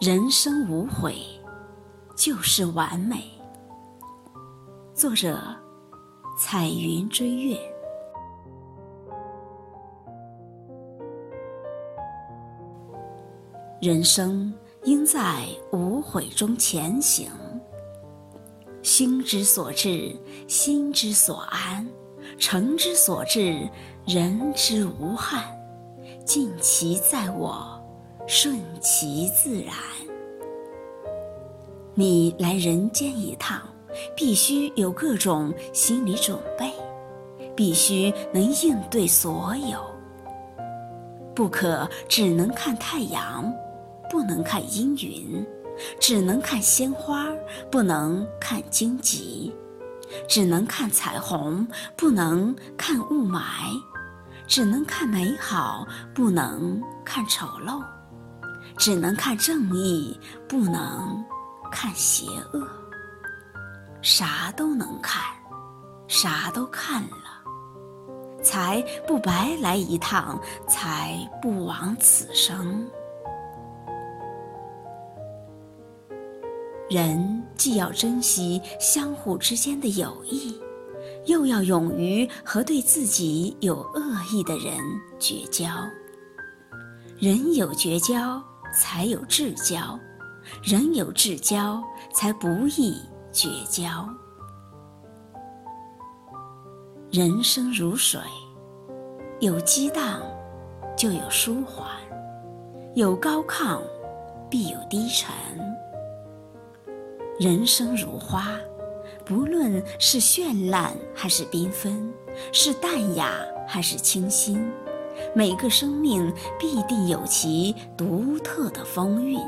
人生无悔，就是完美。作者：彩云追月。人生应在无悔中前行。心之所至，心之所安，诚之所至，人之无憾。尽其在我。顺其自然。你来人间一趟，必须有各种心理准备，必须能应对所有。不可只能看太阳，不能看阴云；只能看鲜花，不能看荆棘；只能看彩虹，不能看雾霾；只能看美好，不能看丑陋。只能看正义，不能看邪恶。啥都能看，啥都看了，才不白来一趟，才不枉此生。人既要珍惜相互之间的友谊，又要勇于和对自己有恶意的人绝交。人有绝交。才有至交，人有至交，才不易绝交。人生如水，有激荡，就有舒缓；有高亢，必有低沉。人生如花，不论是绚烂还是缤纷，是淡雅还是清新。每个生命必定有其独特的风韵。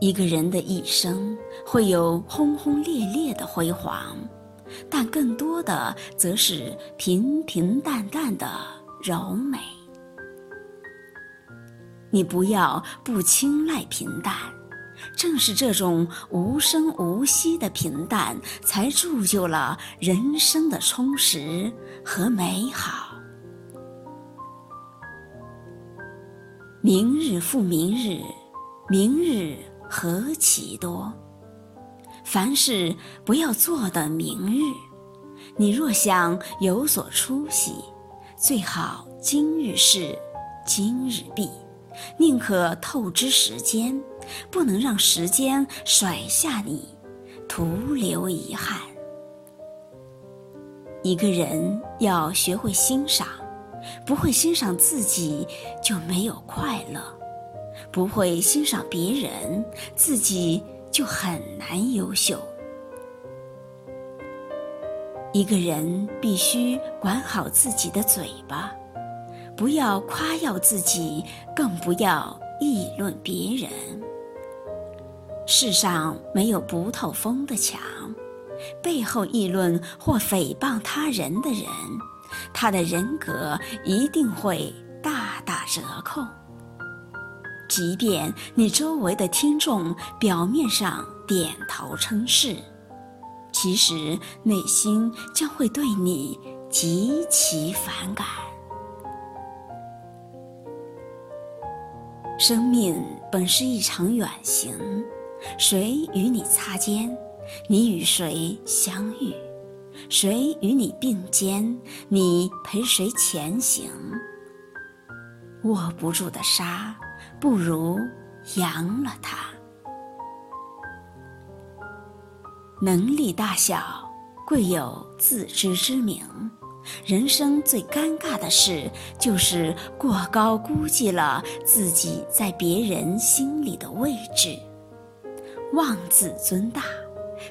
一个人的一生会有轰轰烈烈的辉煌，但更多的则是平平淡淡的柔美。你不要不青睐平淡，正是这种无声无息的平淡，才铸就了人生的充实和美好。明日复明日，明日何其多。凡事不要做的明日。你若想有所出息，最好今日事今日毕，宁可透支时间，不能让时间甩下你，徒留遗憾。一个人要学会欣赏。不会欣赏自己，就没有快乐；不会欣赏别人，自己就很难优秀。一个人必须管好自己的嘴巴，不要夸耀自己，更不要议论别人。世上没有不透风的墙，背后议论或诽谤他人的人。他的人格一定会大打折扣。即便你周围的听众表面上点头称是，其实内心将会对你极其反感。生命本是一场远行，谁与你擦肩，你与谁相遇。谁与你并肩，你陪谁前行？握不住的沙，不如扬了它。能力大小，贵有自知之明。人生最尴尬的事，就是过高估计了自己在别人心里的位置，妄自尊大。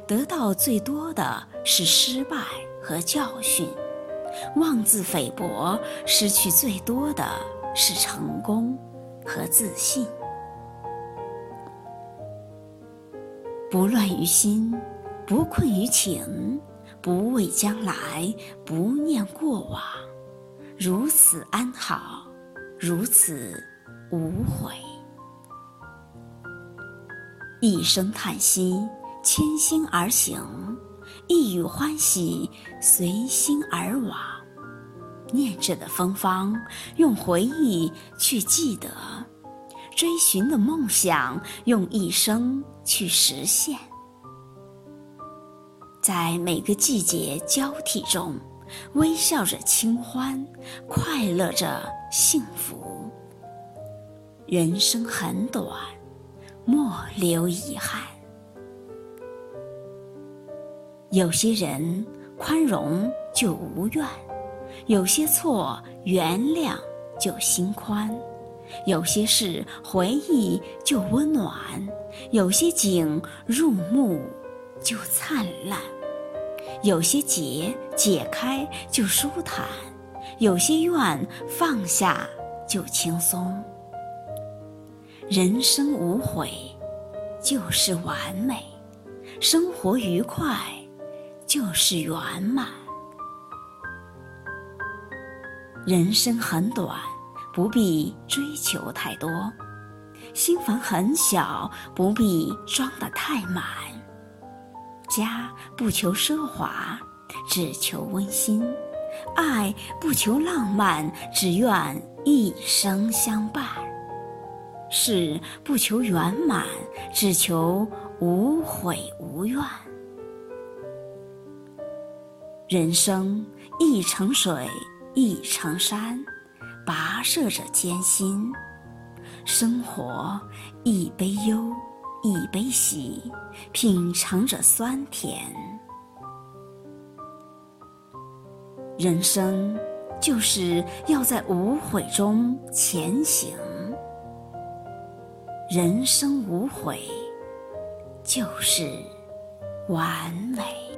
得到最多的是失败和教训，妄自菲薄；失去最多的是成功和自信。不乱于心，不困于情，不畏将来，不念过往，如此安好，如此无悔。一声叹息。千心而行，一语欢喜，随心而往。念着的芬芳，用回忆去记得；追寻的梦想，用一生去实现。在每个季节交替中，微笑着清欢，快乐着幸福。人生很短，莫留遗憾。有些人宽容就无怨，有些错原谅就心宽，有些事回忆就温暖，有些景入目。就灿烂，有些结解开就舒坦，有些怨放下就轻松。人生无悔就是完美，生活愉快就是圆满。人生很短，不必追求太多；心房很小，不必装得太满。家不求奢华，只求温馨；爱不求浪漫，只愿一生相伴；事不求圆满，只求无悔无怨。人生一程水，一程山，跋涉着艰辛；生活一杯忧。一杯喜，品尝着酸甜。人生就是要在无悔中前行。人生无悔，就是完美。